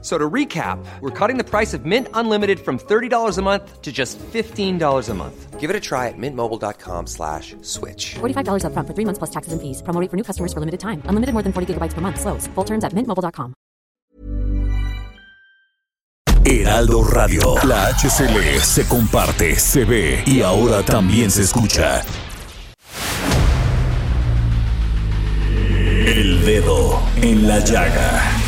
So to recap, we're cutting the price of Mint Unlimited from $30 a month to just $15 a month. Give it a try at mintmobile.com slash switch. $45 upfront for three months plus taxes and fees. Promo rate for new customers for limited time. Unlimited more than 40 gigabytes per month. Slows. Full terms at mintmobile.com. Heraldo Radio. La HCL se comparte, se ve y ahora también se escucha. El dedo en la llaga.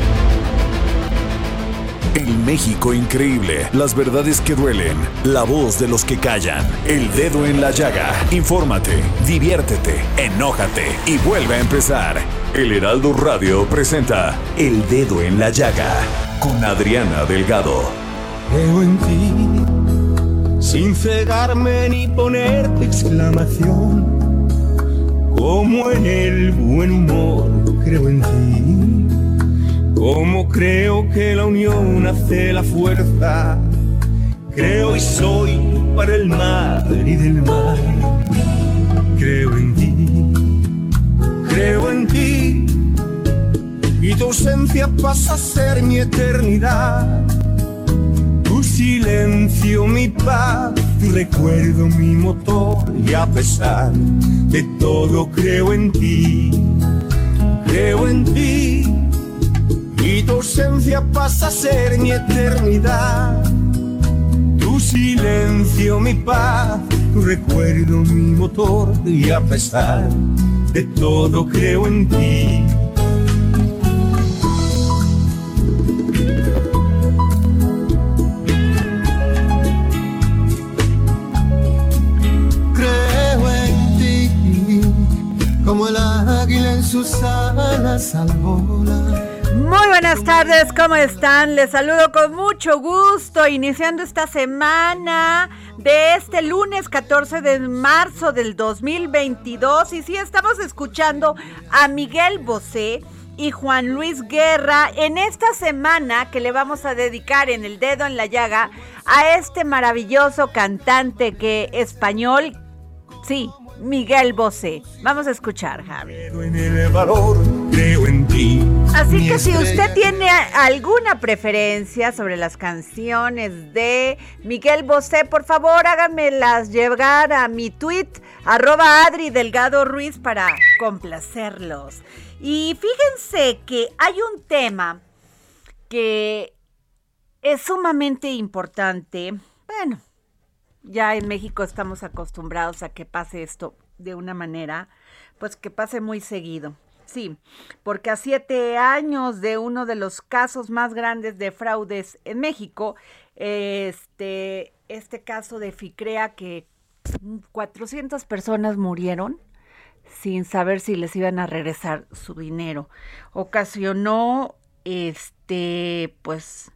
El México increíble, las verdades que duelen, la voz de los que callan, el dedo en la llaga. Infórmate, diviértete, enójate y vuelve a empezar. El Heraldo Radio presenta El Dedo en la Llaga con Adriana Delgado. Creo en ti, sin cegarme ni ponerte exclamación. Como en el buen humor, creo en ti. Como creo que la unión hace la fuerza. Creo y soy para el mar y del mar. Creo en ti, creo en ti. Y tu ausencia pasa a ser mi eternidad. Tu silencio, mi paz, tu recuerdo, mi motor. Y a pesar de todo, creo en ti. Creo en ti. Ausencia pasa a ser mi eternidad. Tu silencio, mi paz, tu recuerdo, mi motor. Y a pesar de todo. Creo en ti, como el águila en sus alas al volar. Muy buenas tardes, ¿cómo están? Les saludo con mucho gusto, iniciando esta semana de este lunes 14 de marzo del 2022. Y sí, estamos escuchando a Miguel Bosé y Juan Luis Guerra en esta semana que le vamos a dedicar en el dedo en la llaga a este maravilloso cantante que español, sí, Miguel Bosé. Vamos a escuchar, Javi. En el valor, creo en ti. Así que si usted tiene alguna preferencia sobre las canciones de Miguel Bosé, por favor háganmelas llegar a mi tweet, arroba Adri Delgado Ruiz, para complacerlos. Y fíjense que hay un tema que es sumamente importante. Bueno, ya en México estamos acostumbrados a que pase esto de una manera, pues que pase muy seguido. Sí, porque a siete años de uno de los casos más grandes de fraudes en México, este, este caso de FICREA que 400 personas murieron sin saber si les iban a regresar su dinero, ocasionó este, pues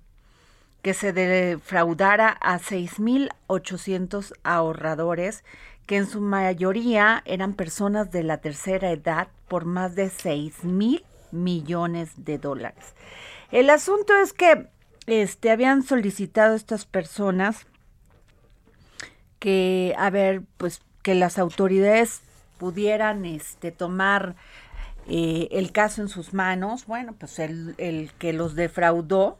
que se defraudara a 6.800 ahorradores, que en su mayoría eran personas de la tercera edad, por más de 6.000 millones de dólares. El asunto es que este, habían solicitado estas personas que, a ver, pues que las autoridades pudieran este, tomar eh, el caso en sus manos. Bueno, pues el, el que los defraudó,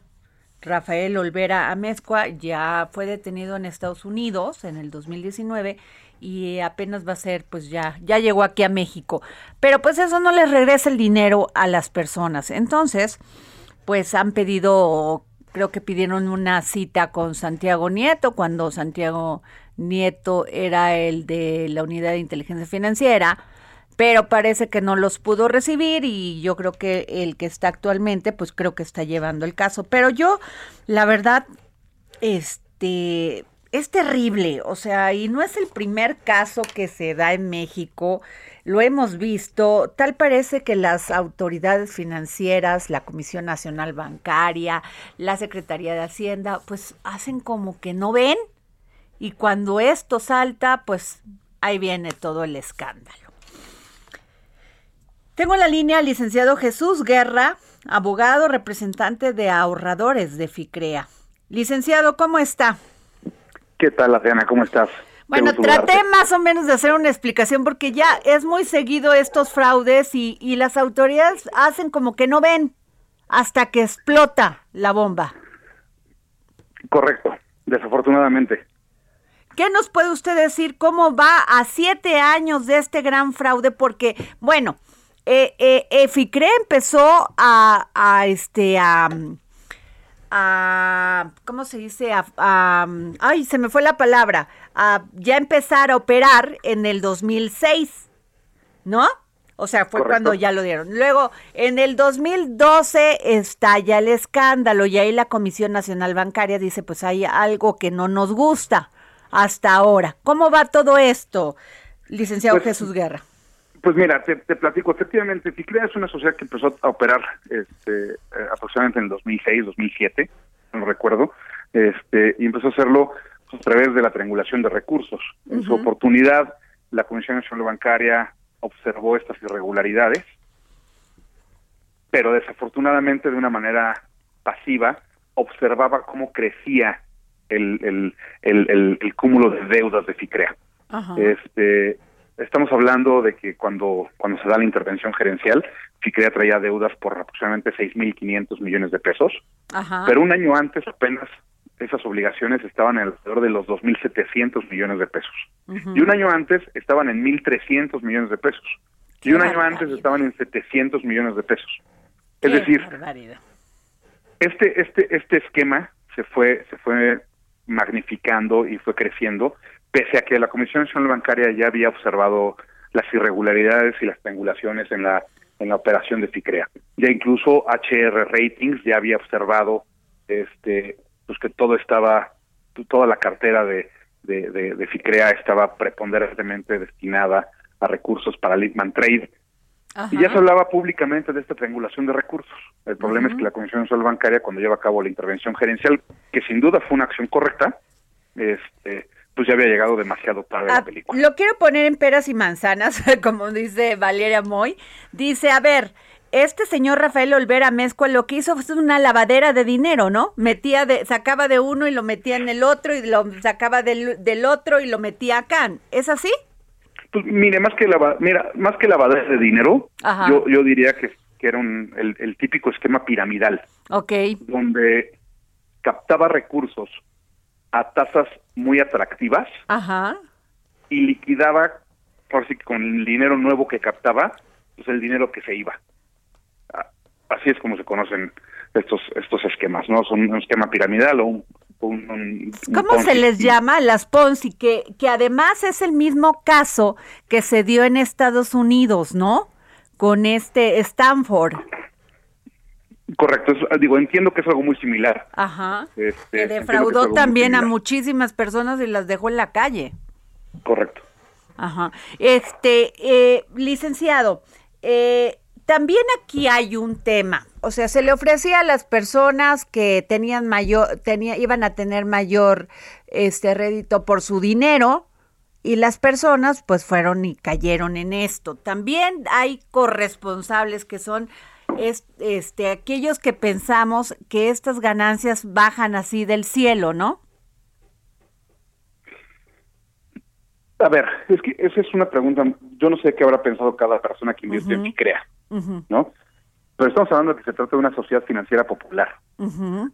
Rafael Olvera Amezcua ya fue detenido en Estados Unidos en el 2019 y apenas va a ser, pues ya, ya llegó aquí a México. Pero pues eso no les regresa el dinero a las personas. Entonces, pues han pedido, creo que pidieron una cita con Santiago Nieto, cuando Santiago Nieto era el de la unidad de inteligencia financiera pero parece que no los pudo recibir y yo creo que el que está actualmente, pues creo que está llevando el caso. Pero yo, la verdad, este, es terrible, o sea, y no es el primer caso que se da en México lo hemos visto, tal parece que las autoridades financieras, la Comisión Nacional Bancaria, la Secretaría de Hacienda, pues hacen como que no ven y cuando esto salta, pues ahí viene todo el escándalo. Tengo en la línea al licenciado Jesús Guerra, abogado representante de ahorradores de FICREA. Licenciado, ¿cómo está? ¿Qué tal, Adriana? ¿Cómo estás? Bueno, traté más o menos de hacer una explicación porque ya es muy seguido estos fraudes y, y las autoridades hacen como que no ven hasta que explota la bomba. Correcto, desafortunadamente. ¿Qué nos puede usted decir cómo va a siete años de este gran fraude? Porque, bueno, eh, eh, FICRE empezó a, a este, a, a, ¿cómo se dice? A, ay, se me fue la palabra, a ya empezar a operar en el 2006, ¿no? O sea, fue cuando ya lo dieron. Luego, en el 2012 estalla el escándalo y ahí la Comisión Nacional Bancaria dice, pues hay algo que no nos gusta hasta ahora. ¿Cómo va todo esto, licenciado Pues, Jesús Guerra? Pues mira, te, te platico, efectivamente, FICREA es una sociedad que empezó a operar este, eh, aproximadamente en el 2006, 2007, no recuerdo, este, y empezó a hacerlo a través de la triangulación de recursos. En su oportunidad, la Comisión Nacional Bancaria observó estas irregularidades, pero desafortunadamente de una manera pasiva observaba cómo crecía el, el, el, cúmulo de deudas de FICREA. Este, estamos hablando de que cuando, cuando se da la intervención gerencial, FICREA traía deudas por aproximadamente 6.500 millones de pesos, Ajá. pero un año antes apenas esas obligaciones estaban alrededor de los 2.700 millones de pesos. Y un año antes estaban en 1.300 millones de pesos. Qué y un año antes estaban en 700 millones de pesos. Es decir, barbaridad. este este este esquema se fue se fue magnificando y fue creciendo pese a que la Comisión Nacional Bancaria ya había observado las irregularidades y las triangulaciones en la en la operación de FICREA. Ya incluso HR Ratings ya había observado este pues que todo estaba toda la cartera de de, de, de FICREA estaba preponderantemente destinada a recursos para Litman Trade y ya se hablaba públicamente de esta triangulación de recursos. El problema es que la Comisión Nacional Bancaria, cuando lleva a cabo la intervención gerencial, que sin duda fue una acción correcta, este, pues ya había llegado demasiado tarde Ah, la película. lo quiero poner en peras y manzanas, como dice Valeria Moy. Dice, a ver, este señor Rafael Olvera Mezcua lo que hizo fue una lavadera de dinero, ¿no? Metía de, sacaba de uno y lo metía en el otro y lo sacaba del, del otro y lo metía acá. ¿Es así? Pues mire, más que lava, mira, más que lavadera de dinero, Ajá. yo yo diría que, que era un, el, el típico esquema piramidal, Ok. donde captaba recursos a tasas muy atractivas Ajá. y liquidaba, por si con el dinero nuevo que captaba, pues el dinero que se iba. Ah, Así es como se conocen estos estos esquemas, ¿no? Son un esquema piramidal o un... un- un- un ¿Cómo se les llama? Las Ponzi, que, que además es el mismo caso que se dio en Estados Unidos, ¿no? Con este Stanford. Correcto, es- digo, entiendo que es algo muy similar. Ajá. Este, que defraudó también a muchísimas personas y las dejó en la calle. Correcto. Ajá. Este, eh, licenciado, eh, también aquí hay un tema. O sea, se le ofrecía a las personas que tenían mayor, tenía, iban a tener mayor este rédito por su dinero. Y las personas pues fueron y cayeron en esto. También hay corresponsables que son es- este aquellos que pensamos que estas ganancias bajan así del cielo, ¿no? A ver, es que esa es una pregunta, yo no sé qué habrá pensado cada persona que invierte en Ficrea, ¿no? Pero estamos hablando de que se trata de una sociedad financiera popular.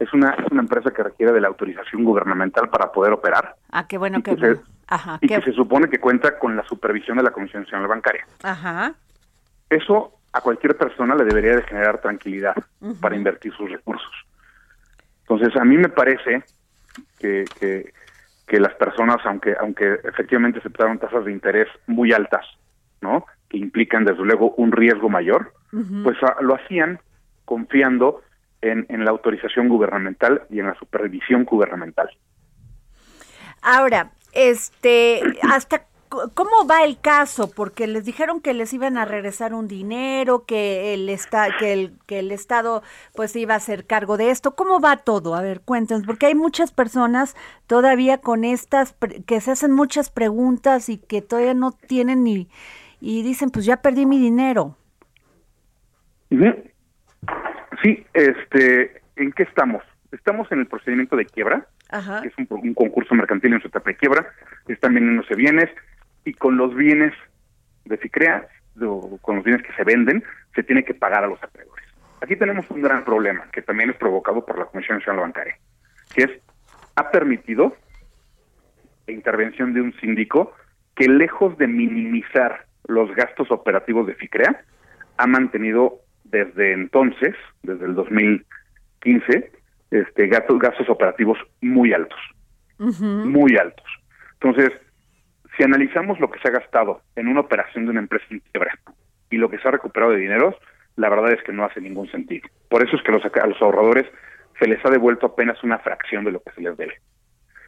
Es una es una empresa que requiere de la autorización gubernamental para poder operar Ah, qué bueno Y que, que se- ajá, y qué- que se supone que cuenta con la supervisión de la Comisión Nacional Bancaria. ajá. Eso a cualquier persona le debería de generar tranquilidad para invertir sus recursos. Entonces, a mí me parece que, que, que las personas, aunque aunque efectivamente aceptaron tasas de interés muy altas, ¿no? Que implican desde luego un riesgo mayor, pues ah, lo hacían confiando en, en la autorización gubernamental y en la supervisión gubernamental. Ahora, este, ¿hasta ¿cómo va el caso? Porque les dijeron que les iban a regresar un dinero, que el, esta, que el, que el Estado pues iba a hacer cargo de esto. ¿Cómo va todo? A ver, cuéntenos, porque hay muchas personas todavía con estas, que se hacen muchas preguntas y que todavía no tienen ni, y dicen, pues ya perdí mi dinero. Sí, este, ¿en qué estamos? Estamos en el procedimiento de quiebra, que es un, concurso mercantil en su etapa de quiebra, están vendiéndose bienes y con los bienes de FICREA, con los bienes que se venden, se tiene que pagar a los acreedores. Aquí tenemos un gran problema que también es provocado por la Comisión Nacional Bancaria, que es, ha permitido la intervención de un síndico que lejos de minimizar los gastos operativos de FICREA, ha mantenido desde entonces, desde el 2015, este, gastos, gastos operativos muy altos, muy altos. Entonces, si analizamos lo que se ha gastado en una operación de una empresa en quiebra y lo que se ha recuperado de dineros, la verdad es que no hace ningún sentido. Por eso es que los, a los ahorradores se les ha devuelto apenas una fracción de lo que se les debe.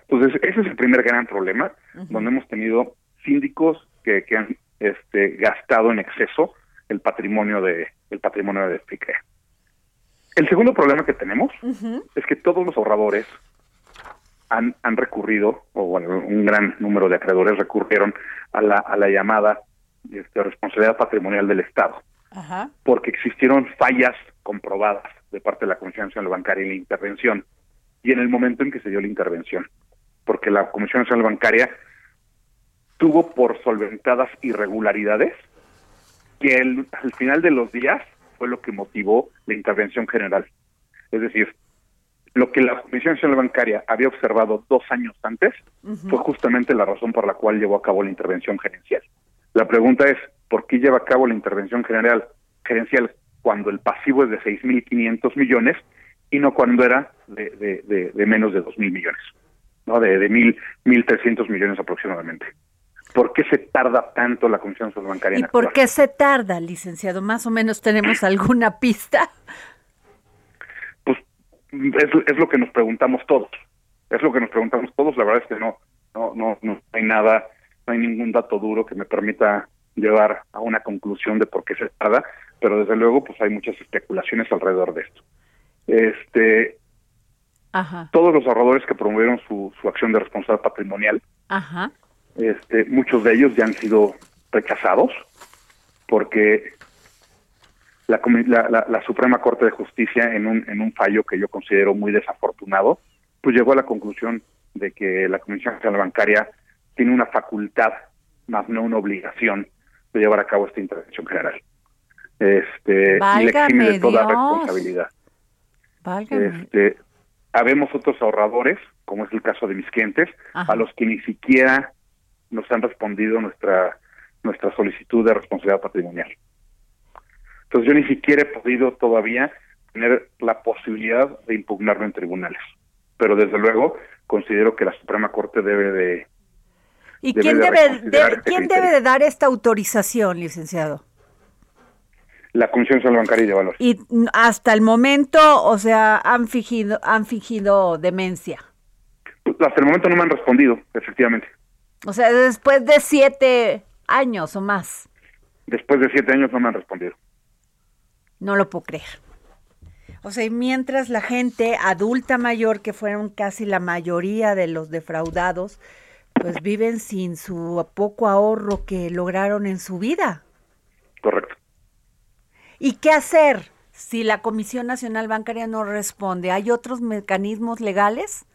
Entonces, ese es el primer gran problema, donde hemos tenido síndicos que, que han este, gastado en exceso el patrimonio de el patrimonio de FICREA. El segundo problema que tenemos es que todos los ahorradores han, han recurrido, o bueno, un gran número de acreedores recurrieron a la, a la llamada este, responsabilidad patrimonial del Estado, porque existieron fallas comprobadas de parte de la Comisión Nacional Bancaria en la intervención, y en el momento en que se dio la intervención, porque la Comisión Nacional Bancaria tuvo por solventadas irregularidades que al final de los días fue lo que motivó la intervención general. Es decir, lo que la Comisión Nacional Bancaria había observado dos años antes fue justamente la razón por la cual llevó a cabo la intervención gerencial. La pregunta es, ¿por qué lleva a cabo la intervención general gerencial cuando el pasivo es de 6.500 millones y no cuando era de, de, de, menos de 2.000 millones? ¿no? De, de 1.300 millones aproximadamente. ¿Por qué se tarda tanto la Comisión Nacional Bancaria? ¿Y por qué se tarda, licenciado? ¿Más o menos tenemos alguna pista? Pues es, lo que nos preguntamos todos. Es lo que nos preguntamos todos. La verdad es que no, no, no, no hay nada, no hay ningún dato duro que me permita llevar a una conclusión de por qué se tarda, pero desde luego pues hay muchas especulaciones alrededor de esto. Este, Ajá. todos los ahorradores que promovieron su, su acción de responsabilidad patrimonial Ajá. Este, muchos de ellos ya han sido rechazados porque la, la, Suprema Corte de Justicia en un, en un fallo que yo considero muy desafortunado, pues llegó a la conclusión de que la Comisión Nacional Bancaria tiene una facultad, más no una obligación, de llevar a cabo esta intervención general. Este, y le exime de toda responsabilidad. Este, habemos otros ahorradores, como es el caso de mis clientes, a los que ni siquiera nos han respondido nuestra nuestra solicitud de responsabilidad patrimonial. Entonces yo ni siquiera he podido todavía tener la posibilidad de impugnarlo en tribunales, pero desde luego considero que la Suprema Corte debe de ¿Y quién debe, este quién debe de dar esta autorización, licenciado? La Comisión Bancaria y de Valores. Y hasta el momento, o sea, han fingido, han fingido demencia. Hasta el momento no me han respondido, efectivamente. O sea, después de siete años o más. Después de siete años no me han respondido. No lo puedo creer. O sea, mientras la gente adulta mayor, que fueron casi la mayoría de los defraudados, pues viven sin su poco ahorro que lograron en su vida. Correcto. ¿Y qué hacer si la Comisión Nacional Bancaria no responde? ¿Hay otros mecanismos legales?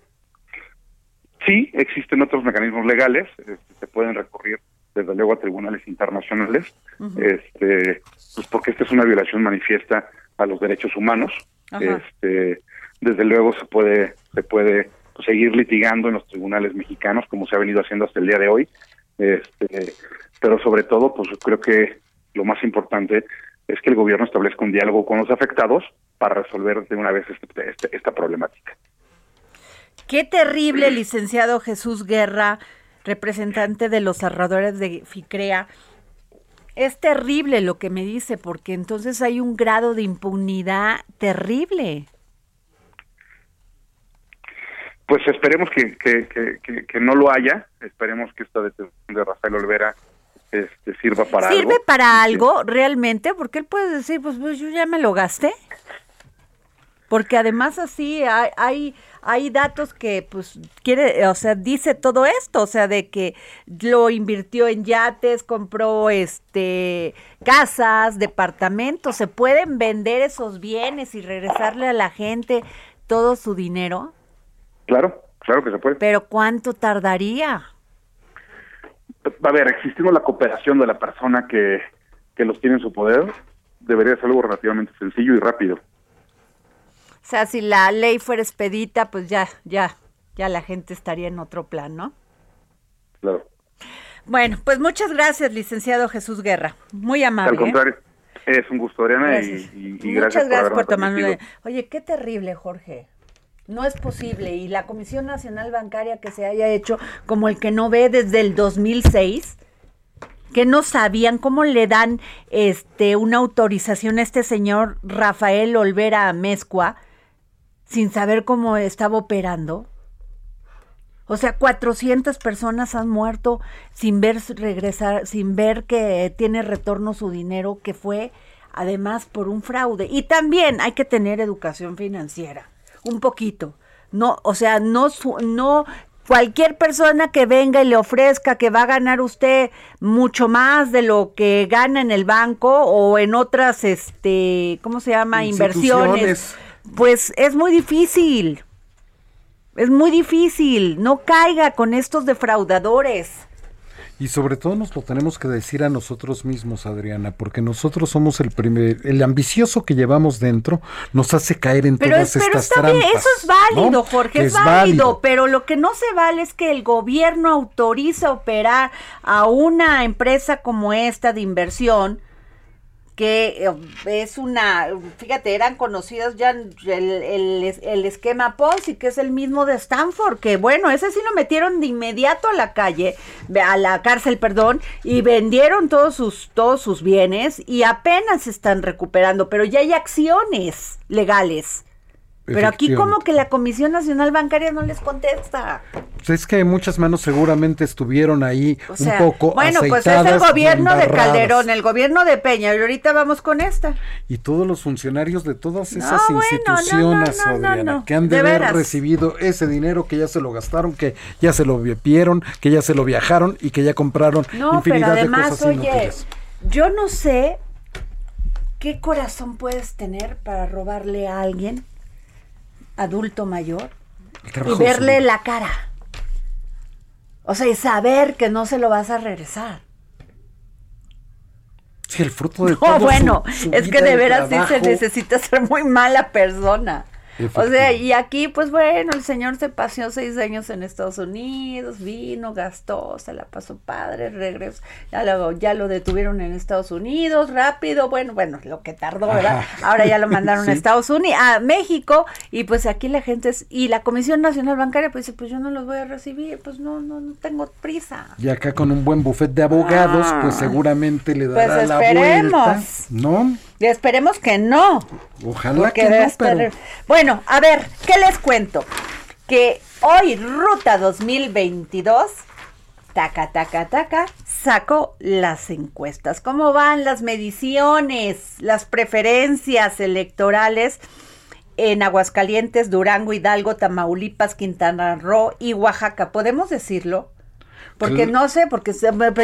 Sí, existen otros mecanismos legales, este, se pueden recurrir desde luego a tribunales internacionales, este, pues porque esta es una violación manifiesta a los derechos humanos. Este, desde luego se puede se puede seguir litigando en los tribunales mexicanos como se ha venido haciendo hasta el día de hoy. Este, pero sobre todo, pues creo que lo más importante es que el gobierno establezca un diálogo con los afectados para resolver de una vez este, este, esta problemática. Qué terrible, licenciado Jesús Guerra, representante de los ahorradores de FICREA. Es terrible lo que me dice, porque entonces hay un grado de impunidad terrible. pues esperemos que, que, que, que, no lo haya, esperemos que esta detención de Rafael Olvera este, sirva para algo. ¿Sirve para algo realmente? Porque él puede decir, pues, pues yo ya me lo gasté. Porque además así hay, hay, hay datos que pues quiere, o sea, dice todo esto, o sea, de que lo invirtió en yates, compró este casas, departamentos, se pueden vender esos bienes y regresarle a la gente todo su dinero. Claro, claro que se puede. Pero ¿cuánto tardaría? A ver, existiendo la cooperación de la persona que, que los tiene en su poder, debería ser algo relativamente sencillo y rápido. O sea, si la ley fuera expedita, pues ya, ya, ya la gente estaría en otro plan, ¿no? Claro. Bueno, pues muchas gracias, licenciado Jesús Guerra. Muy amable. Al ¿eh? contrario, es un gusto, Adriana, y, y, gracias Muchas gracias por, tomarme. Oye, qué terrible, Jorge. No es posible. Y la Comisión Nacional Bancaria que se haya hecho como el que no ve desde el 2006, que no sabían cómo le dan este una autorización a este señor Rafael Olvera Mezcua sin saber cómo estaba operando. O sea, 400 personas han muerto sin ver regresar, sin ver que tiene retorno su dinero, que fue además por un fraude. Y también hay que tener educación financiera un poquito. No, o sea, no, no cualquier persona que venga y le ofrezca que va a ganar usted mucho más de lo que gana en el banco o en otras, este, ¿cómo se llama? Inversiones. Pues es muy difícil. Es muy difícil. No caiga con estos defraudadores. Y sobre todo nos lo tenemos que decir a nosotros mismos, Adriana, porque nosotros somos el primer, el ambicioso que llevamos dentro, nos hace caer en todas estas pero está Bien, eso es válido, Jorge, es, válido, pero lo que no se vale es que el gobierno autoriza operar a una empresa como esta de inversión que eh, es una, fíjate, eran conocidos ya el, el, esquema Ponzi, que es el mismo de Stanford, que bueno, ese sí lo metieron de inmediato a la calle, a la cárcel, perdón, y vendieron todos sus, todos sus bienes y apenas se están recuperando, pero ya hay acciones legales. Pero aquí como que la Comisión Nacional Bancaria no les contesta. Pues es que muchas manos seguramente estuvieron ahí un poco Bueno, pues es el gobierno de Calderón, el gobierno de Peña, y ahorita vamos con esta. Y todos los funcionarios de todas esas instituciones, Adriana, que han de, haber recibido ese dinero, que ya se lo gastaron, que ya se lo vieron, que ya se lo viajaron y que ya compraron infinidad de cosas oye, Yo no sé qué corazón puedes tener para robarle a alguien adulto mayor y verle la cara. O sea, y saber que no se lo vas a regresar. Sí, el fruto de no, bueno, es que de veras sí se necesita ser muy mala persona. O sea, y aquí, pues bueno, el señor se paseó seis años en Estados Unidos, vino, gastó, se la pasó padre, regresó, ya lo, ya lo detuvieron en Estados Unidos, rápido, bueno, bueno, lo que tardó, ¿verdad? Ahora ya lo mandaron a Estados Unidos, a México, y pues aquí la gente es, y la Comisión Nacional Bancaria, pues dice, pues yo no los voy a recibir, pues no, no, no tengo prisa. Y acá con un buen buffet de abogados, pues ah. seguramente le dará pues la vuelta, ¿no? Y esperemos que no. Ojalá que no, Bueno, a ver, ¿qué les cuento? Que hoy Ruta 2022, taca, taca, taca, sacó las encuestas. ¿Cómo van las mediciones, las preferencias electorales? en Aguascalientes, Durango, Hidalgo, Tamaulipas, Quintana Roo y Oaxaca. ¿Podemos decirlo? Porque no sé, porque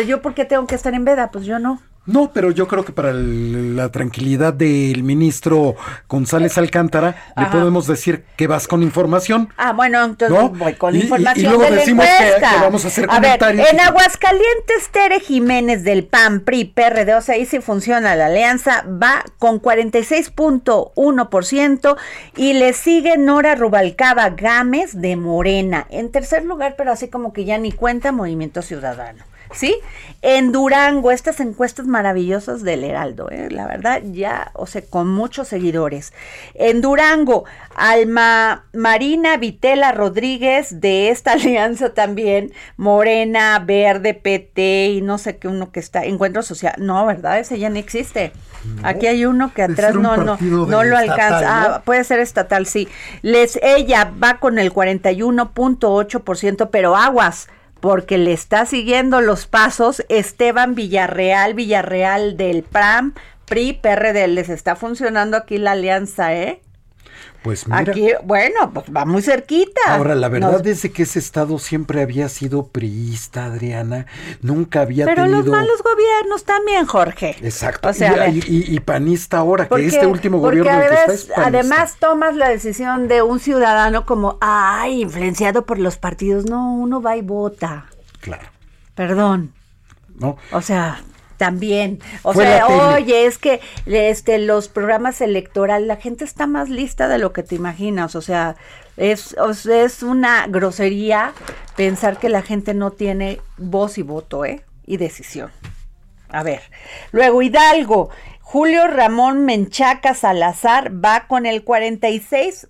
yo por qué tengo que estar en veda, pues yo no. No, pero yo creo que para la tranquilidad del ministro González Alcántara le podemos decir que vas con información. Ah, bueno, entonces voy con información. Y, luego decimos que, vamos a hacer comentarios. en Aguascalientes, Tere Jiménez del PAN, PRI, PRD, o sea, ahí sí funciona la alianza, va con 46.1% y le sigue Nora Rubalcaba Gámez de Morena. En tercer lugar, pero así como que ya ni cuenta Movimiento Ciudadano. ¿Sí? En Durango, estas encuestas maravillosas del Heraldo, ¿eh? la verdad, ya, o sea, con muchos seguidores. En Durango, Alma Marina Vitela Rodríguez, de esta alianza también, Morena, Verde, PT y no sé qué uno que está, Encuentro Social. No, ¿verdad? Ese ya no existe. Aquí hay uno que atrás no, no, no lo alcanza. Ah, puede ser estatal, sí. Les, ella va con el 41.8%, pero aguas porque le está siguiendo los pasos Esteban Villarreal, Villarreal del PRAM, PRI, PRD. Les está funcionando aquí la alianza, ¿eh? Pues mira. Aquí, bueno, pues va muy cerquita. Ahora, la verdad es que ese estado siempre había sido priista, Adriana. Nunca había Pero tenido... los malos gobiernos también, Jorge. Exacto. O sea, y, panista ahora, que este último gobierno que está Además, tomas la decisión de un ciudadano como, ay, influenciado por los partidos. No, uno va y vota. Claro. Perdón. No. O sea, también. O sea, oye, es que este los programas electorales, la gente está más lista de lo que te imaginas. O sea, es, es una grosería pensar que la gente no tiene voz y voto, ¿eh? Y decisión. A ver. Luego, Hidalgo. Julio Ramón Menchaca Salazar va con el 46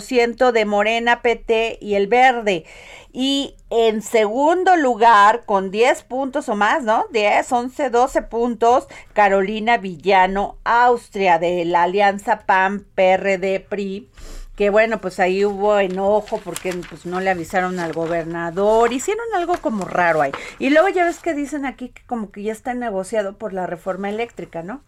ciento de Morena, PT y el Verde. Y en segundo lugar, con 10 puntos o más, ¿no? 10, 11, 12 puntos, Carolina Villano, Austria, de la Alianza PAN, PRD, PRI que bueno, pues ahí hubo enojo porque pues no le avisaron al gobernador, hicieron algo como raro ahí. Y luego ya ves que dicen aquí que como que ya está negociado por la reforma eléctrica, ¿no?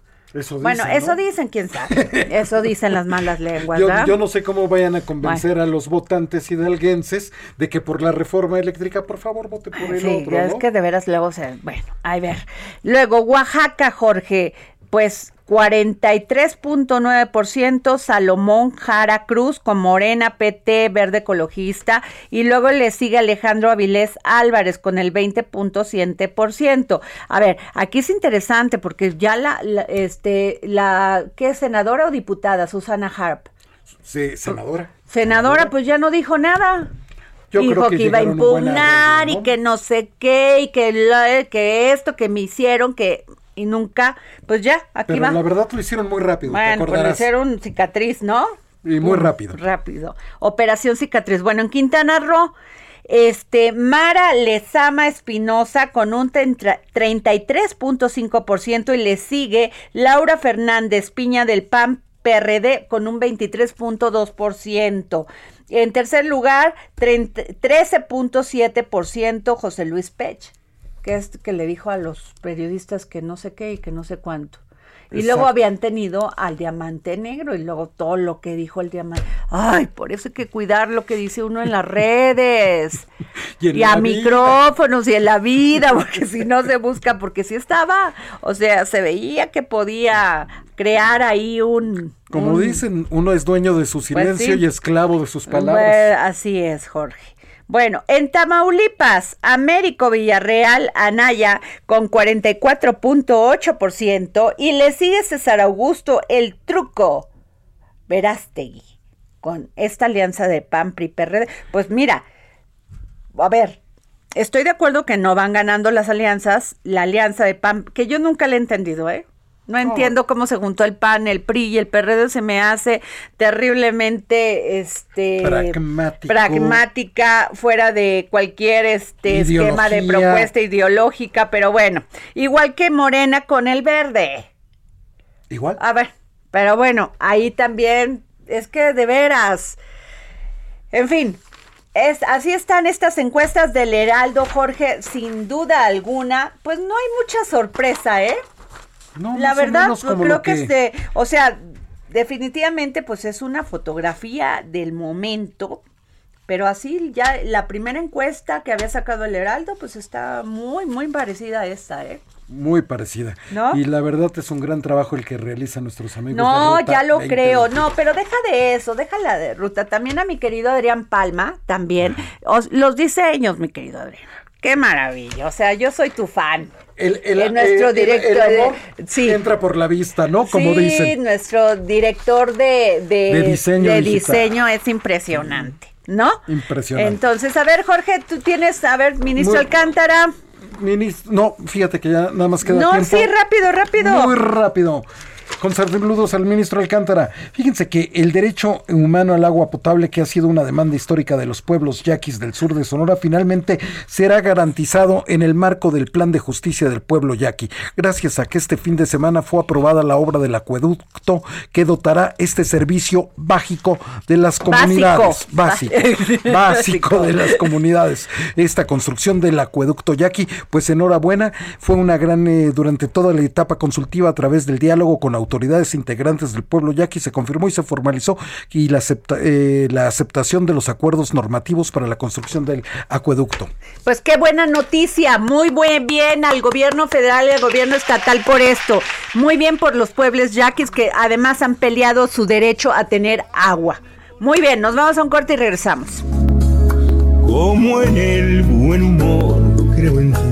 Bueno, eso dicen, quién sabe. Eso dicen las malas lenguas. Yo, yo no sé cómo vayan a convencer a los votantes hidalguenses de que por la reforma eléctrica, por favor, vote por el sí, otro. es que de veras luego se. Bueno, a ver. Luego, Oaxaca, Jorge. Pues 43.9% Salomón Jara Cruz con Morena PT Verde Ecologista y luego le sigue Alejandro Avilés Álvarez con el 20.7%. A ver, aquí es interesante porque ya la, este la ¿qué es senadora o diputada Susana Harp? Sí, senadora. Senadora, pues ya no dijo nada. Yo dijo que, iba a impugnar y que no sé qué y que, que esto que me hicieron que y nunca, pues ya, aquí Pero la verdad lo hicieron muy rápido. Bueno, pues lo hicieron cicatriz, ¿no? Y muy rápido. Rápido. Operación cicatriz. Bueno, en Quintana Roo, este, Mara Lezama Espinosa con un 33.5% y le sigue Laura Fernández Piña del PAN PRD con un 23.2%. En tercer lugar, 13.7% José Luis Pech que es que le dijo a los periodistas que no sé qué y que no sé cuánto. Y luego habían tenido al diamante negro y luego todo lo que dijo el diamante. Ay, por eso hay que cuidar lo que dice uno en las redes. y, a micrófonos y en la vida, porque si no se busca, porque si estaba, o sea, se veía que podía crear ahí un... Como dicen, uno es dueño de su pues silencio y esclavo de sus palabras. así es, Jorge. Bueno, en Tamaulipas, Américo Villarreal Anaya con 44.8% y le sigue César Augusto el truco Verástegui con esta alianza de PAN PRI. Pues mira, a ver, estoy de acuerdo que no van ganando las alianzas, la alianza de PAN que yo nunca le he entendido, ¿eh? No entiendo cómo se juntó el PAN, el PRI y el PRD se me hace terriblemente este pragmática fuera de cualquier este esquema de propuesta ideológica, pero bueno, igual que Morena con el verde. Igual. A ver, pero bueno, ahí también es que de veras en fin, es, así están estas encuestas del Heraldo, Jorge, sin duda alguna, pues no hay mucha sorpresa, ¿eh? La verdad, creo que, este, o sea, definitivamente pues es una fotografía del momento, pero así ya la primera encuesta que había sacado el Heraldo pues está muy, muy parecida a esta, ¿eh? Muy parecida. Y la verdad es un gran trabajo el que realizan nuestros amigos. No, ya lo creo. No, pero deja de eso, déjala de ruta. También a mi querido Adrián Palma, también. los diseños, mi querido Adrián. Qué maravilla. O sea, yo soy tu fan. El, el, nuestro director sí. entra por la vista, ¿no? Como sí, nuestro director de, de, diseño, de diseño es impresionante. ¿no? Impresionante. Entonces, a ver, Jorge, tú tienes, a ver, ministro Alcántara. Ministro, no, fíjate que ya nada más queda tiempo. No, sí, rápido, rápido. Muy rápido con saludos al ministro Alcántara. Fíjense que el derecho humano al agua potable, que ha sido una demanda histórica de los pueblos yaquis del sur de Sonora, finalmente será garantizado en el marco del Plan de Justicia del Pueblo Yaqui, gracias a que este fin de semana fue aprobada la obra del acueducto que dotará este servicio básico de las comunidades. Básico. Básico, de las comunidades. Esta construcción del acueducto Yaqui, pues enhorabuena, fue una gran, eh, durante toda la etapa consultiva a través del diálogo con autoridades integrantes del pueblo yaqui se confirmó y se formalizó y la, eh, la aceptación de los acuerdos normativos para la construcción del acueducto. Pues qué buena noticia, muy buen bien al gobierno federal y al gobierno estatal por esto, muy bien por los pueblos yaquis que además han peleado su derecho a tener agua. Muy bien, nos vamos a un corte y regresamos. Como en el buen humor, creo en ti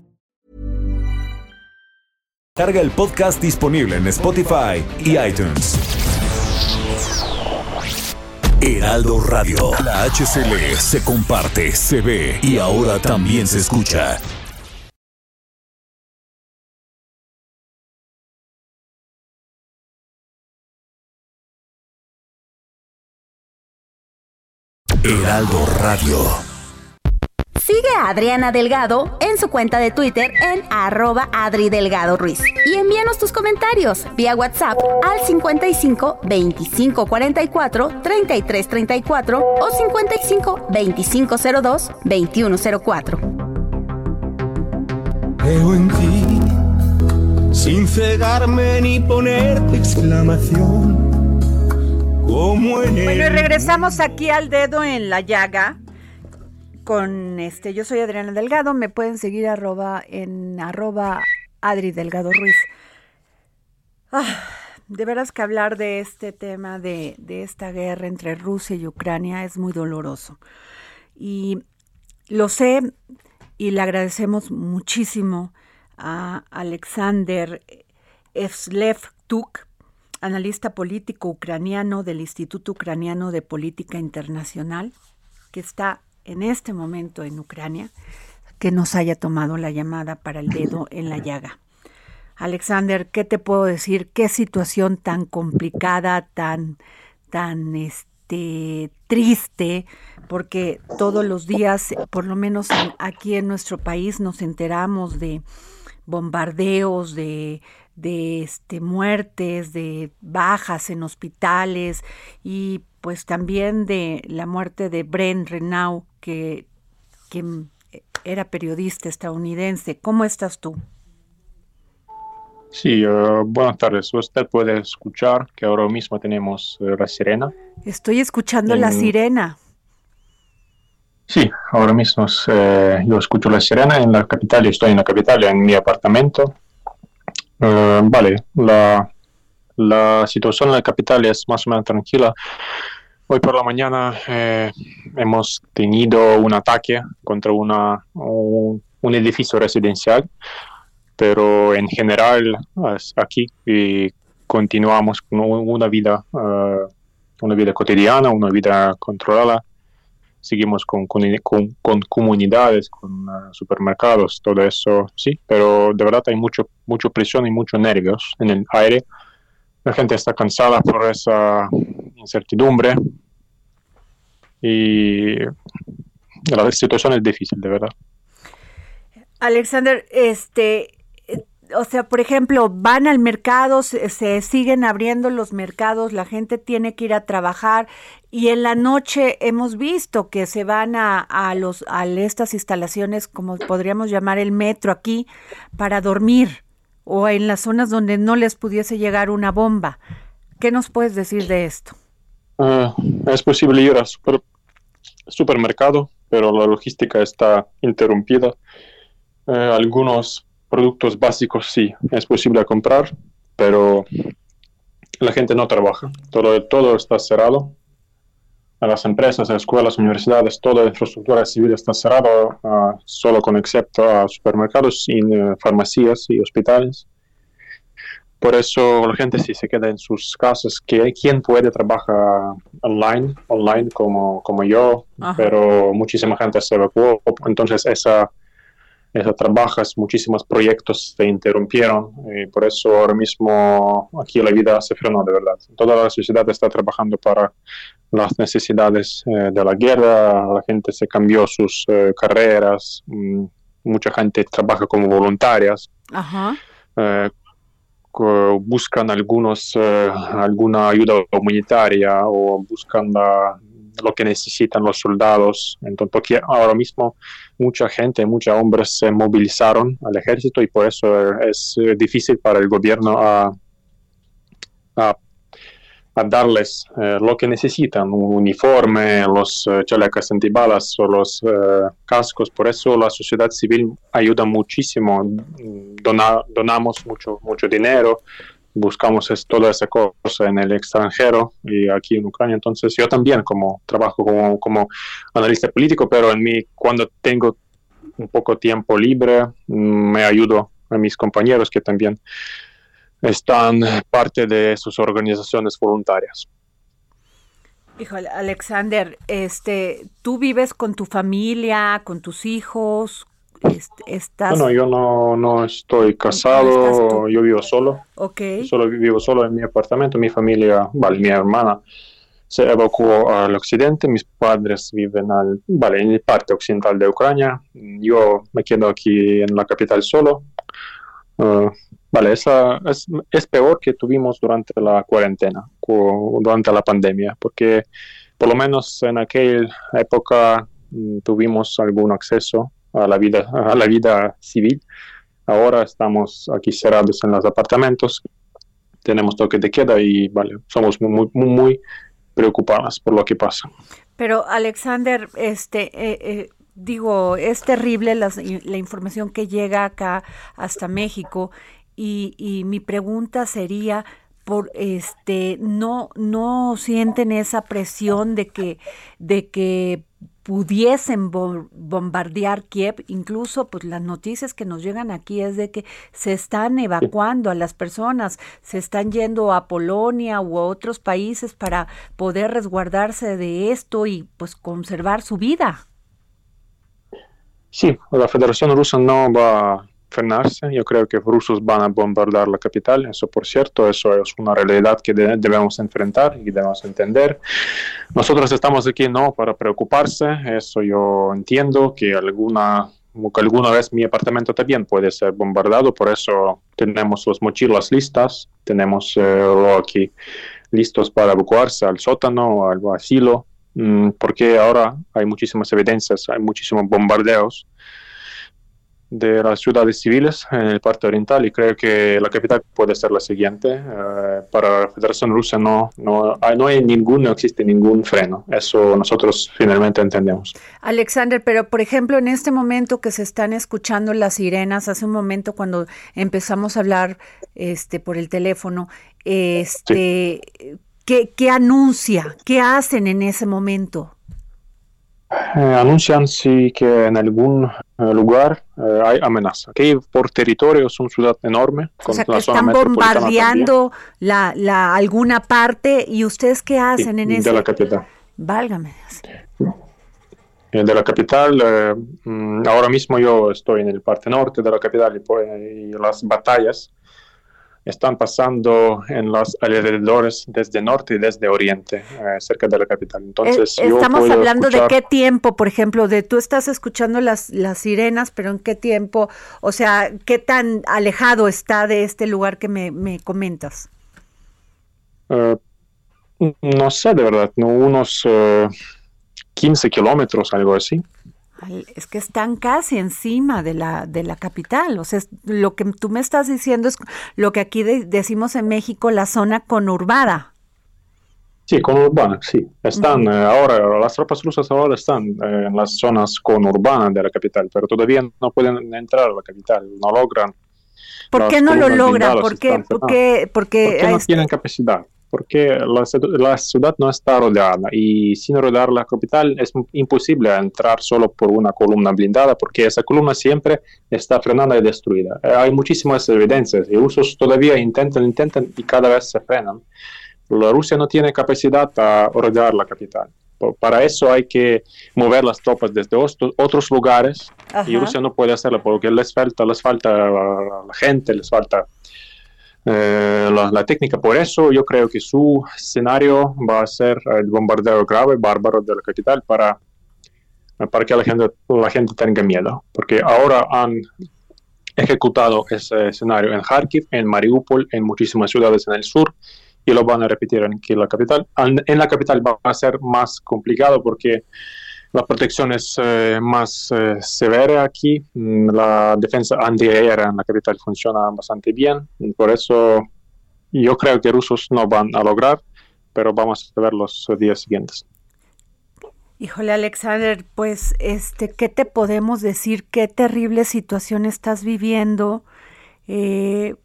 Carga el podcast disponible en Spotify y iTunes. Heraldo Radio. La HCL se comparte, se ve y ahora también se escucha. Heraldo Radio. Sigue a Adriana Delgado en su cuenta de Twitter en arroba Adri Delgado Ruiz. Y envíanos tus comentarios vía WhatsApp al 55 25 44 33 34 o 55 25 02 21 04. Veo en ti, sin cegarme ni ponerte exclamación. Como en bueno, y regresamos aquí al dedo en la llaga con este, yo soy Adriana Delgado, me pueden seguir arroba en arroba Adri Delgado Ruiz. Ah, de veras que hablar de este tema, de, de esta guerra entre Rusia y Ucrania es muy doloroso. Y lo sé y le agradecemos muchísimo a Alexander Evslevtuk, analista político ucraniano del Instituto Ucraniano de Política Internacional, que está en este momento en Ucrania que nos haya tomado la llamada para el dedo en la llaga. Alexander, ¿qué te puedo decir? Qué situación tan complicada, tan, tan este, triste, porque todos los días, por lo menos aquí en nuestro país, nos enteramos de bombardeos, de, de este, muertes, de bajas en hospitales y pues también de la muerte de Bren Renault, que, era periodista estadounidense. ¿Cómo estás tú? Sí, uh, buenas tardes. Usted puede escuchar que ahora mismo tenemos uh, la sirena. Estoy escuchando la sirena. Sí, ahora mismo eh, yo escucho la sirena en la capital. Estoy en la capital, en mi apartamento. Uh, vale, la, la situación en la capital es más o menos tranquila. Hoy por la mañana eh, hemos tenido un ataque contra una, un, edificio residencial, pero en general aquí y continuamos con una vida, eh, una vida cotidiana, una vida controlada. Seguimos con, con, con, comunidades, con eh, supermercados, todo eso, sí, pero de verdad hay mucho, mucho presión y muchos nervios en el aire la gente está cansada por esa incertidumbre y la situación es difícil, de verdad. Alexander, este, o sea, por ejemplo, van al mercado, se, siguen abriendo los mercados, la gente tiene que ir a trabajar y en la noche hemos visto que se van a los a estas instalaciones, como podríamos llamar el metro aquí, para dormir o en las zonas donde no les pudiese llegar una bomba. ¿Qué nos puedes decir de esto? Ah, es posible ir al supermercado, pero la logística está interrumpida. Eh, algunos productos básicos sí, es posible comprar, pero la gente no trabaja. Todo, todo está cerrado. A las empresas, a escuelas, universidades, toda la infraestructura civil está cerrada, uh, solo con excepto a supermercados y uh, farmacias y hospitales. Por eso la gente sí se queda en sus casas. Que quien puede trabajar online, online como, como yo, pero muchísima gente se evacuó. Entonces esa esa trabajas, muchísimos proyectos se interrumpieron y por eso ahora mismo aquí la vida se frenó de verdad. Toda la sociedad está trabajando para las necesidades eh, de la guerra, la gente se cambió sus eh, carreras, mm, mucha gente trabaja como voluntarias. Eh, buscan algunos alguna ayuda humanitaria o buscan la, lo que necesitan los soldados. Entonces, porque ahora mismo mucha gente, muchos hombres se movilizaron al ejército y por eso es difícil para el gobierno a, a, darles eh, lo que necesitan, un uniforme, los uh, chalecos antibalas o los cascos. Por eso la sociedad civil ayuda muchísimo. donamos mucho, mucho dinero buscamos es, toda esa cosa en el extranjero y aquí en Ucrania. Entonces yo también como trabajo como, como analista político, pero en mí cuando tengo un poco tiempo libre mm, me ayudo a mis compañeros que también están parte de sus organizaciones voluntarias. Híjole, Alexander, este, ¿tú vives con tu familia, con tus hijos? estás... Bueno, yo no, no estoy casado, yo vivo solo. Ok. Solo vivo solo en mi apartamento, mi familia, vale, mi hermana se evacuó al occidente, mis padres viven al, vale, en la parte occidental de Ucrania, yo me quedo aquí en la capital solo. Ah, vale, esa es, es, peor que tuvimos durante la cuarentena, durante la pandemia, porque por lo menos en aquella época mm, tuvimos algún acceso a la vida, a la vida civil. Ahora estamos aquí cerrados en los apartamentos, tenemos toque de queda y vale, somos muy, muy, muy preocupados por lo que pasa. Pero Alexander, este, eh, eh, digo, es terrible la, la, información que llega acá hasta México y, y mi pregunta sería, por este no no sienten esa presión de que de que pudiesen bombardear Kiev, incluso pues las noticias que nos llegan aquí es de que se están evacuando a las personas, se están yendo a Polonia u otros países para poder resguardarse de esto y pues conservar su vida. Sí, la Federación Rusa no va frenarse. Yo creo que rusos van a bombardear la capital, eso por cierto, eso es una realidad que debemos enfrentar y debemos entender. Nosotros estamos aquí no para preocuparse, eso yo entiendo que alguna que alguna vez mi apartamento también puede ser bombardeado, por eso tenemos las mochilas listas, tenemos eh, aquí listos para evacuarse al sótano al asilo, mm, porque ahora hay muchísimas evidencias, hay muchísimos bombardeos de las ciudades civiles en el parte oriental y creo que la capital puede ser la siguiente. Eh, para la Federación Rusa no, no, hay, no hay ningún, no existe ningún freno. Eso nosotros finalmente entendemos. Alexander, pero por ejemplo, en este momento que se están escuchando las sirenas, hace un momento cuando empezamos a hablar este, por el teléfono, este, ¿qué, ¿qué anuncia? ¿Qué hacen en ese momento? Eh, anuncian sí que en algún eh, lugar eh, hay amenaza. Que por territorio es una ciudad enorme. o sea, que están bombardeando la, la, alguna parte y ustedes qué hacen en ese? De la capital. Válgame. De la capital, mm, ahora mismo yo estoy en el parte norte de la capital y, pues, y las batallas están pasando en los alrededores desde norte y desde oriente, eh, cerca de la capital. Entonces, estamos hablando de qué tiempo, por ejemplo, de tú estás escuchando las, las sirenas, pero en qué tiempo, o sea, qué tan alejado está de este lugar que me, me comentas. Uh, no sé, de verdad, unos 15 kilómetros, algo así. Es que están casi encima de la, de la capital. O sea, lo que tú me estás diciendo es lo que aquí decimos en México, la zona conurbada. Sí, conurbana, sí. Están eh, ahora, las tropas rusas ahora están eh, en las zonas conurbanas de la capital, pero todavía no pueden entrar a la capital, no logran. ¿Por qué no lo logran? ¿Por qué? Porque, porque, no tienen capacidad porque la, ciudad no está rodeada y sin rodear la capital es imposible entrar solo por una columna blindada porque esa columna siempre está frenada y destruida. Eh, hay muchísimas evidencias y rusos todavía intentan, intentan y cada vez se frenan. La Rusia no tiene capacidad para rodear la capital. Para eso hay que mover las tropas desde otros lugares y Rusia no puede hacerlo porque les falta, les falta la gente, les falta eh, la, técnica. Por eso yo creo que su escenario va a ser el bombardeo grave, bárbaro de la capital para, para que la gente, la gente tenga miedo. Porque ahora han ejecutado ese escenario en Kharkiv, en Mariupol, en muchísimas ciudades en el sur y lo van a repetir en la capital. En la capital va a ser más complicado porque la protección es eh, más eh, severa aquí. Mm, la defensa antiaérea en la capital funciona bastante bien. Por eso yo creo que rusos no van a lograr, pero vamos a ver los días siguientes. Híjole, Alexander, pues, este, ¿qué te podemos decir? Qué terrible situación estás viviendo. Eh,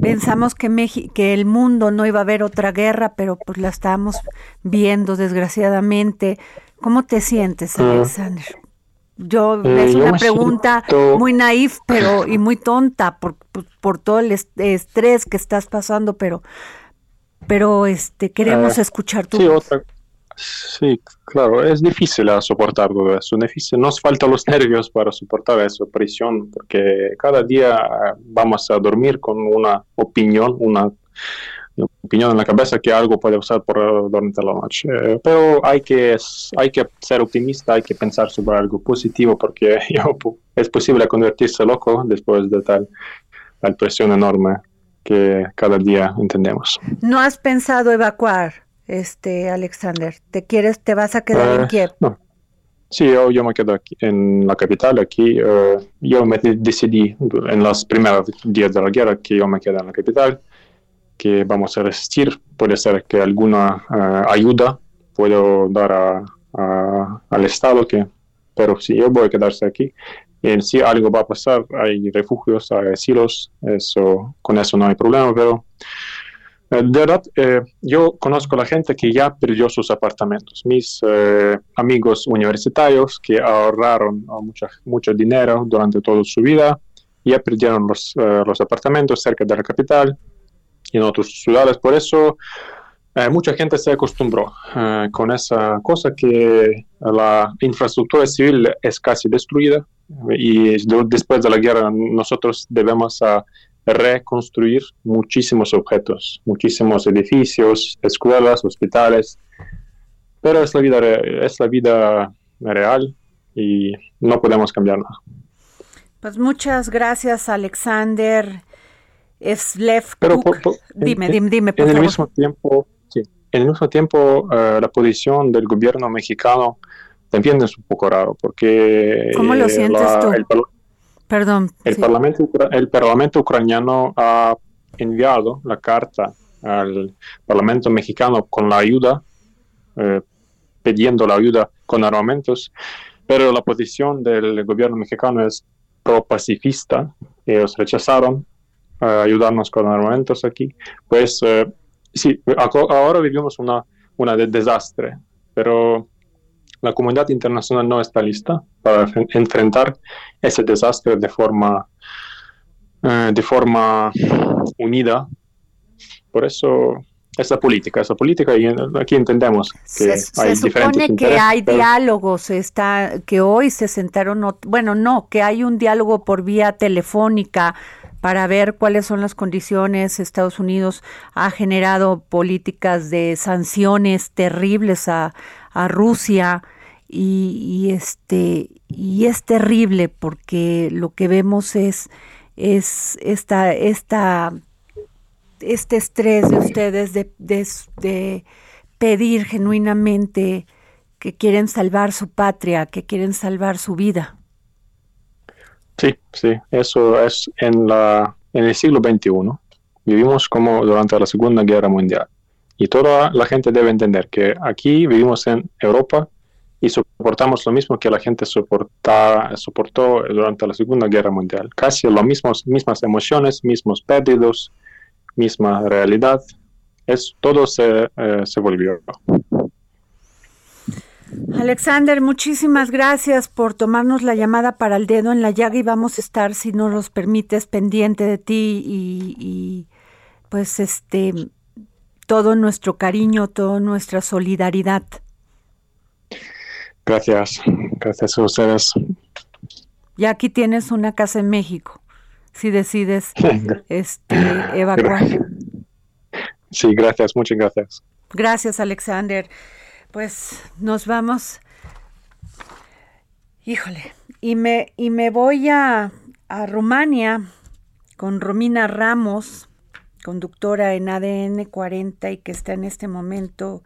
pensamos que, que el mundo no iba a haber otra guerra, pero pues la estamos viendo desgraciadamente. ¿Cómo te sientes, ah. Alexander? Yo eh, es una pregunta muy naif, pero y muy tonta por, por, todo el estrés que estás pasando, pero pero este queremos ah, escuchar tu sí, sí, claro, es difícil soportar todo eso. Nos faltan los nervios para soportar esa presión, porque cada día vamos a dormir con una opinión, una opinión en la cabeza que algo puede usar por eh, durante la noche. Eh, pero hay que, hay que ser optimista, hay que pensar sobre algo positivo porque es posible convertirse loco después de tal, tal presión enorme que cada día entendemos. ¿No has pensado evacuar, este Alexander? ¿Te quieres, te vas a quedar en eh, Kiev? No. Sí, yo, yo, me quedo aquí en la capital, aquí. yo me decidí en los primeros días de la guerra que yo me quedé en la capital que vamos a resistir. Puede ser que alguna eh, ayuda puedo dar al Estado, que, pero si yo voy a quedarse aquí, y si algo va a pasar, hay refugios, hay asilos, eso, con eso no hay problema, pero eh, de verdad, eh, yo conozco a la gente que ya perdió sus apartamentos. Mis amigos universitarios que ahorraron mucho, mucho dinero durante toda su vida, ya perdieron los, los apartamentos cerca de la capital, y en otras ciudades. Por eso eh, mucha gente se acostumbró eh, con esa cosa que la infraestructura civil es casi destruida y después de la guerra nosotros debemos reconstruir muchísimos objetos, muchísimos edificios, escuelas, hospitales, pero es la vida, es la vida real y no podemos cambiar nada. Pues muchas gracias Alexander. Slev dime, dime, dime, en, el mismo tiempo, sí, en el mismo tiempo, eh, la posición del gobierno mexicano también es un poco raro, porque... ¿Cómo lo sientes tú? El, Perdón. El, parlamento, el Parlamento ucraniano ha enviado la carta al Parlamento mexicano con la ayuda, eh, pidiendo la ayuda con armamentos, pero la posición del gobierno mexicano es pro-pacifista. Ellos rechazaron ayudarnos con armamentos aquí, pues eh, sí, ahora vivimos una, una de desastre, pero la comunidad internacional no está lista para enfrentar ese desastre de forma, eh, de forma unida. Por eso esa política, esa política y aquí entendemos que se, hay se supone que hay diálogos, está, que hoy se sentaron, bueno, no, que hay un diálogo por vía telefónica para ver cuáles son las condiciones. Estados Unidos ha generado políticas de sanciones terribles a, a Rusia y, este y es terrible porque lo que vemos es es esta esta este estrés de ustedes de, de pedir genuinamente que quieren salvar su patria, que quieren salvar su vida. Sí, sí, eso es en, la, en el siglo XXI. Vivimos como durante la Segunda Guerra Mundial. Y toda la gente debe entender que aquí vivimos en Europa y soportamos lo mismo que la gente soporta, soportó durante la Segunda Guerra Mundial. Casi las mismas emociones, mismos pérdidos, misma realidad. Es, todo se, eh, se volvió. Alexander, muchísimas gracias por tomarnos la llamada para el dedo en la llaga y vamos a estar, si nos los permites, pendiente de ti y, pues este todo nuestro cariño, toda nuestra solidaridad. Gracias, gracias a ustedes. Ya aquí tienes una casa en México, si decides este, evacuar. Sí, gracias, muchas gracias. Gracias, Alexander. Pues nos vamos. Híjole, y me, y me voy a, a Rumania con Romina Ramos, conductora en ADN 40 y que está en este momento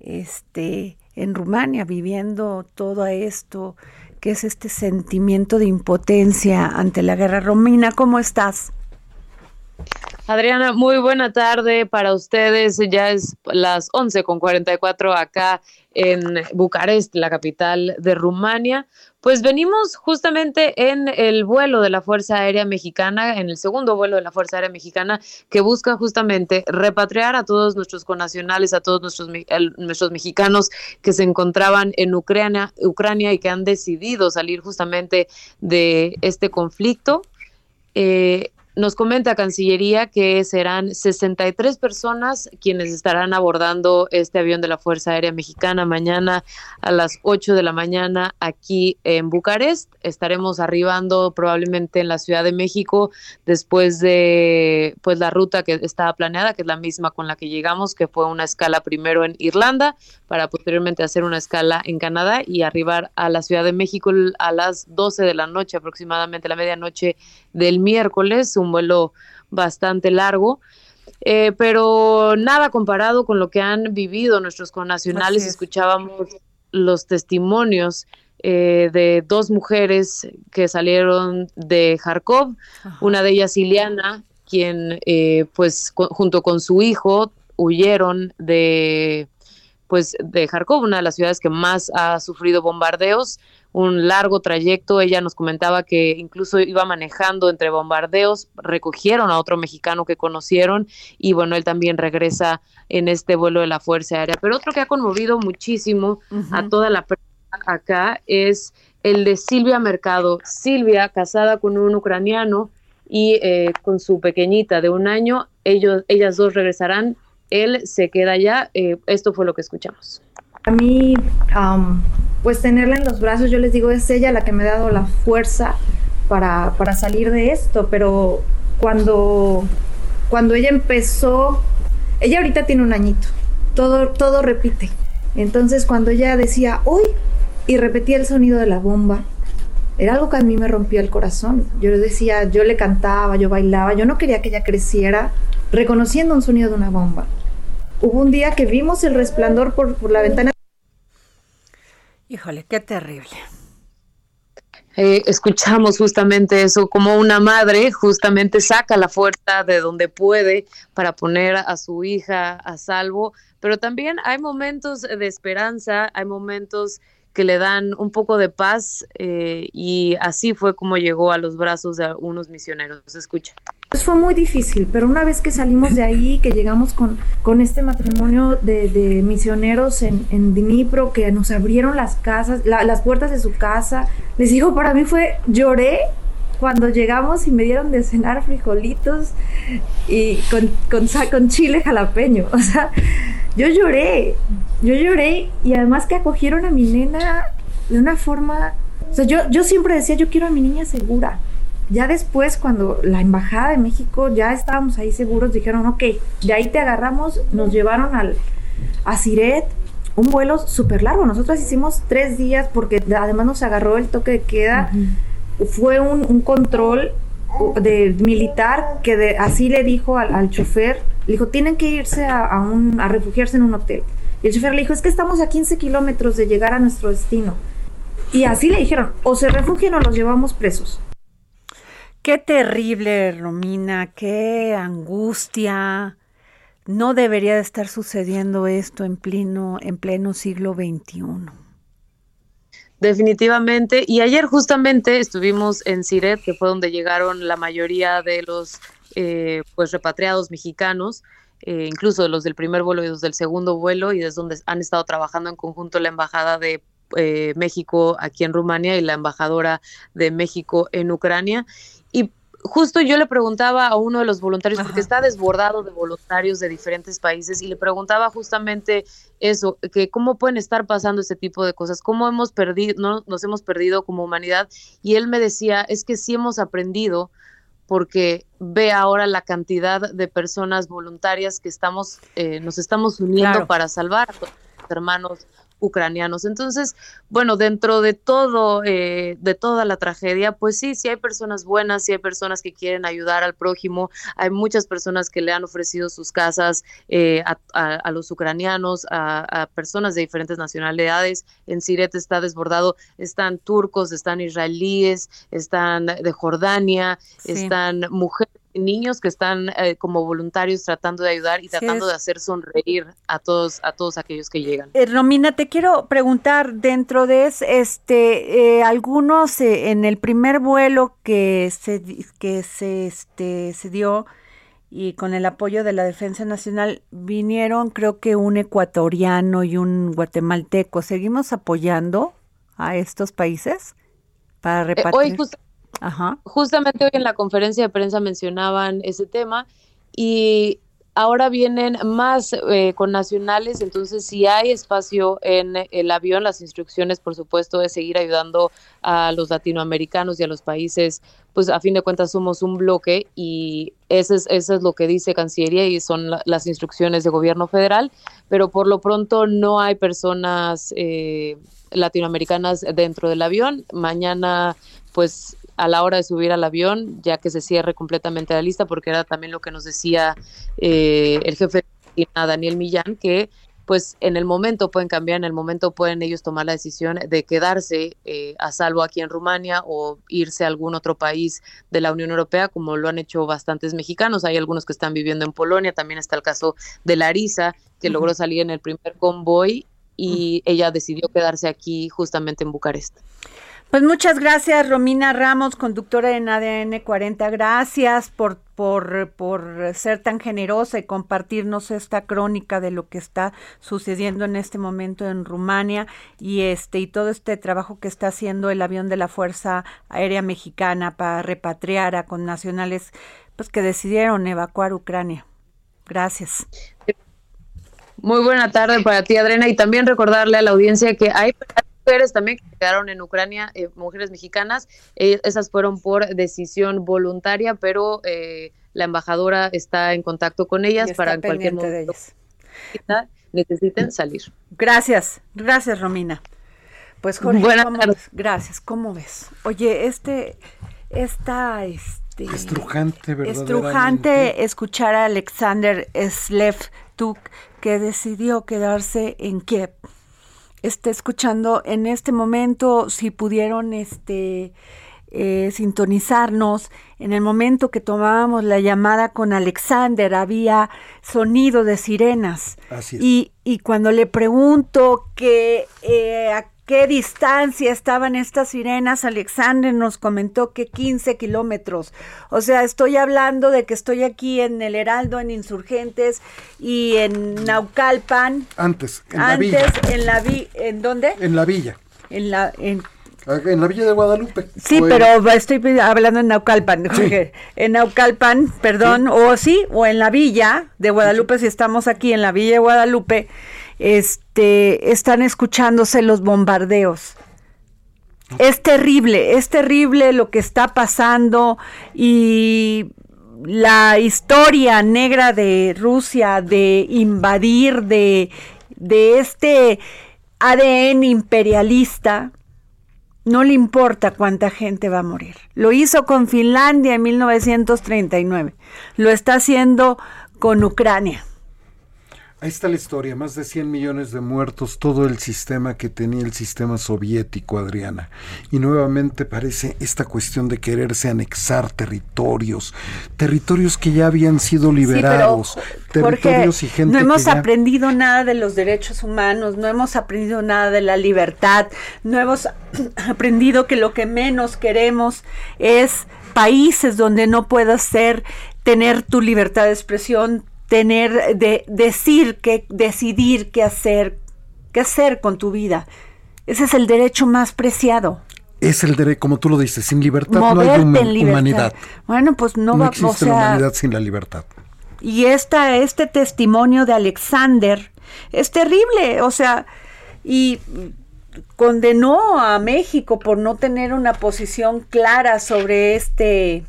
este, en Rumania viviendo todo esto, que es este sentimiento de impotencia ante la guerra. Romina, ¿cómo estás? Adriana, muy buena tarde para ustedes. Ya es las 11 con 44 acá en Bucarest, la capital de Rumania. Pues venimos justamente en el vuelo de la Fuerza Aérea Mexicana, en el segundo vuelo de la Fuerza Aérea Mexicana, que busca justamente repatriar a todos nuestros conacionales, a todos nuestros, nuestros mexicanos que se encontraban en Ucrania, Ucrania y que han decidido salir justamente de este conflicto. Eh, nos comenta Cancillería que serán 63 personas quienes estarán abordando este avión de la Fuerza Aérea Mexicana mañana a las 8 de la mañana aquí en Bucarest. Estaremos arribando probablemente en la Ciudad de México después de pues la ruta que estaba planeada, que es la misma con la que llegamos, que fue una escala primero en Irlanda para posteriormente hacer una escala en Canadá y arribar a la Ciudad de México a las 12 de la noche aproximadamente, la medianoche del miércoles vuelo bastante largo. Eh, pero nada comparado con lo que han vivido nuestros connacionales. Escuchábamos los testimonios eh, de dos mujeres que salieron de Kharkov, una de ellas Iliana, quien eh, pues junto con su hijo huyeron de pues de Kharkov, una de las ciudades que más ha sufrido bombardeos, un largo trayecto. Ella nos comentaba que incluso iba manejando entre bombardeos, recogieron a otro mexicano que conocieron y bueno, él también regresa en este vuelo de la Fuerza Aérea. Pero otro que ha conmovido muchísimo a toda la prensa acá es el de Silvia Mercado. Silvia, casada con un ucraniano y eh, con su pequeñita de un año, ellos, ellas dos regresarán él se queda allá. Eh, esto fue lo que escuchamos. A mí, pues tenerla en los brazos, yo les digo, es ella la que me ha dado la fuerza para, para salir de esto, pero cuando, cuando ella empezó, ella ahorita tiene un añito, todo, todo repite. Entonces cuando ella decía, uy, y repetía el sonido de la bomba, era algo que a mí me rompió el corazón. Yo le decía, yo le cantaba, yo bailaba, yo no quería que ella creciera reconociendo un sonido de una bomba. Hubo un día que vimos el resplandor por, la ventana. Híjole, qué terrible. Eh, escuchamos justamente eso, como una madre justamente saca la fuerza de donde puede para poner a su hija a salvo, pero también hay momentos de esperanza, hay momentos que le dan un poco de paz eh, y así fue como llegó a los brazos de unos misioneros. Escucha. Pues fue muy difícil, pero una vez que salimos de ahí, que llegamos con, con este matrimonio de, misioneros en, en, que nos abrieron las casas, las puertas de su casa, les digo, para mí fue, lloré cuando llegamos y me dieron de cenar frijolitos y con, con, con chile jalapeño. O sea, yo lloré, yo lloré y además que acogieron a mi nena de una forma, o sea, yo, yo siempre decía, yo quiero a mi niña segura. Ya después, cuando la Embajada de México ya estábamos ahí seguros, dijeron, ok, de ahí te agarramos, nos llevaron al, a Siret, un vuelo súper largo. Nosotros hicimos tres días porque además nos agarró el toque de queda. Fue un, control de militar que de, así le dijo al, chofer, le dijo, tienen que irse a, un, a refugiarse en un hotel. Y el chofer le dijo, es que estamos a 15 kilómetros de llegar a nuestro destino. Y así le dijeron, o se refugian o los llevamos presos. Qué terrible, Romina, qué angustia. No debería de estar sucediendo esto en pleno, en pleno siglo XXI. Definitivamente. Y ayer justamente estuvimos en Siret, que fue donde llegaron la mayoría de los eh, pues repatriados mexicanos, eh, incluso los del primer vuelo y los del segundo vuelo, y es donde han estado trabajando en conjunto la embajada de eh, México aquí en Rumania y la embajadora de México en Ucrania justo yo le preguntaba a uno de los voluntarios, porque está desbordado de voluntarios de diferentes países, y le preguntaba justamente eso, que cómo pueden estar pasando este tipo de cosas, cómo hemos perdido, no, nos hemos perdido como humanidad, y él me decía, es que sí hemos aprendido, porque ve ahora la cantidad de personas voluntarias que estamos, eh, nos estamos uniendo para salvar a los hermanos ucranianos. Entonces, bueno, dentro de todo, eh, de toda la tragedia, pues sí, sí hay personas buenas, sí hay personas que quieren ayudar al prójimo, hay muchas personas que le han ofrecido sus casas eh, a, los ucranianos, a, personas de diferentes nacionalidades. En Siret está desbordado, están turcos, están israelíes, están de Jordania, están mujeres niños que están eh, como voluntarios tratando de ayudar y tratando de hacer sonreír a todos a todos aquellos que llegan. Eh, Romina, te quiero preguntar dentro de este eh, algunos en el primer vuelo que se que se este se dio y con el apoyo de la Defensa Nacional vinieron creo que un ecuatoriano y un guatemalteco. ¿Seguimos apoyando a estos países para repartir? Justamente hoy en la conferencia de prensa mencionaban ese tema y ahora vienen más eh, con nacionales, entonces si hay espacio en el avión, las instrucciones, por supuesto, de seguir ayudando a los latinoamericanos y a los países, pues a fin de cuentas somos un bloque y eso es, eso es lo que dice Cancillería y son las instrucciones de gobierno federal, pero por lo pronto no hay personas eh, latinoamericanas dentro del avión. Mañana, pues a la hora de subir al avión, ya que se cierre completamente la lista, porque era también lo que nos decía eh, el jefe de Daniel Millán, que pues en el momento pueden cambiar, en el momento pueden ellos tomar la decisión de quedarse eh, a salvo aquí en Rumania o irse a algún otro país de la Unión Europea, como lo han hecho bastantes mexicanos. Hay algunos que están viviendo en Polonia, también está el caso de Larisa, que logró salir en el primer convoy y ella decidió quedarse aquí justamente en Bucarest. Pues muchas gracias, Romina Ramos, conductora en ADN 40. Gracias por, por, por ser tan generosa y compartirnos esta crónica de lo que está sucediendo en este momento en Rumania y este y todo este trabajo que está haciendo el avión de la Fuerza Aérea Mexicana para repatriar a connacionales pues que decidieron evacuar Ucrania. Gracias. Muy buena tarde para ti, Adriana, y también recordarle a la audiencia que hay mujeres también que quedaron en Ucrania, eh, mujeres mexicanas, eh, esas fueron por decisión voluntaria, pero eh, la embajadora está en contacto con ellas para cualquier momento necesiten salir. Gracias, gracias Romina. Pues Jorge, gracias. ¿Cómo ves? Oye, este, esta, este, estrujante, estrujante escuchar a Alexander Slevtuk que decidió quedarse en Kiev esté escuchando en este momento, si pudieron este, eh, sintonizarnos, en el momento que tomábamos la llamada con Alexander había sonido de sirenas. Y, y cuando le pregunto que eh, qué distancia estaban estas sirenas, Alexander nos comentó que 15 kilómetros. O sea, estoy hablando de que estoy aquí en el Heraldo, en Insurgentes y en Naucalpan. Antes, en la villa. Antes, en la. ¿En dónde? En la villa. En la... En, en la villa de Guadalupe. Sí, pero estoy hablando en Naucalpan. En Naucalpan, perdón, o sí, o en la villa de Guadalupe, si estamos aquí en la villa de Guadalupe este, están escuchándose los bombardeos. Es terrible, es terrible lo que está pasando y la historia negra de Rusia de invadir, de, de este ADN imperialista, no le importa cuánta gente va a morir. Lo hizo con Finlandia en 1939, lo está haciendo con Ucrania. Ahí está la historia, más de 100 millones de muertos, todo el sistema que tenía el sistema soviético, Adriana. Y nuevamente parece esta cuestión de quererse anexar territorios, territorios que ya habían sido liberados, territorios y gente No hemos aprendido nada de los derechos humanos, no hemos aprendido nada de la libertad, no hemos aprendido que lo que menos queremos es países donde no puedas ser, tener tu libertad de expresión, tener, de decir que, decidir qué hacer, qué hacer con tu vida. Ese es el derecho más preciado. Es el derecho, como tú lo dices, sin libertad no hay humanidad. Bueno, pues no, va existe la humanidad sin la libertad. Y esta, este testimonio de Alexander es terrible, o sea, y condenó a México por no tener una posición clara sobre este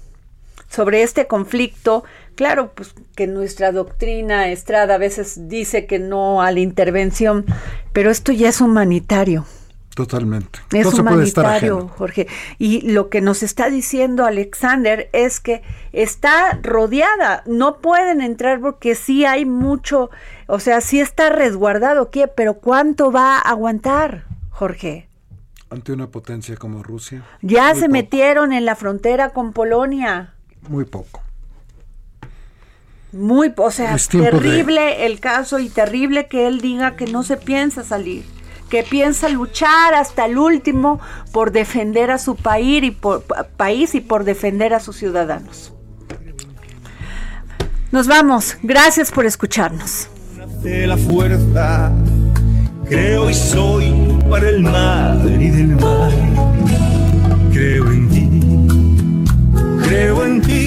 sobre este conflicto Claro, pues que nuestra doctrina Estrada a veces dice que no a la intervención, pero esto ya es humanitario. Totalmente. Es humanitario, Jorge. Y lo que nos está diciendo Alexander es que está rodeada, no pueden entrar porque sí hay mucho, o sea, sí está resguardado, ¿qué? Pero ¿cuánto va a aguantar, Jorge? Ante una potencia como Rusia. Ya se metieron en la frontera con Polonia. Muy poco. Muy, o sea, terrible el caso y terrible que él diga que no se piensa salir, que piensa luchar hasta el último por defender a su país y por, país y por defender a sus ciudadanos. Nos vamos, gracias por escucharnos. De la fuerza, creo y soy para el mar y del mar. Creo en ti, creo en ti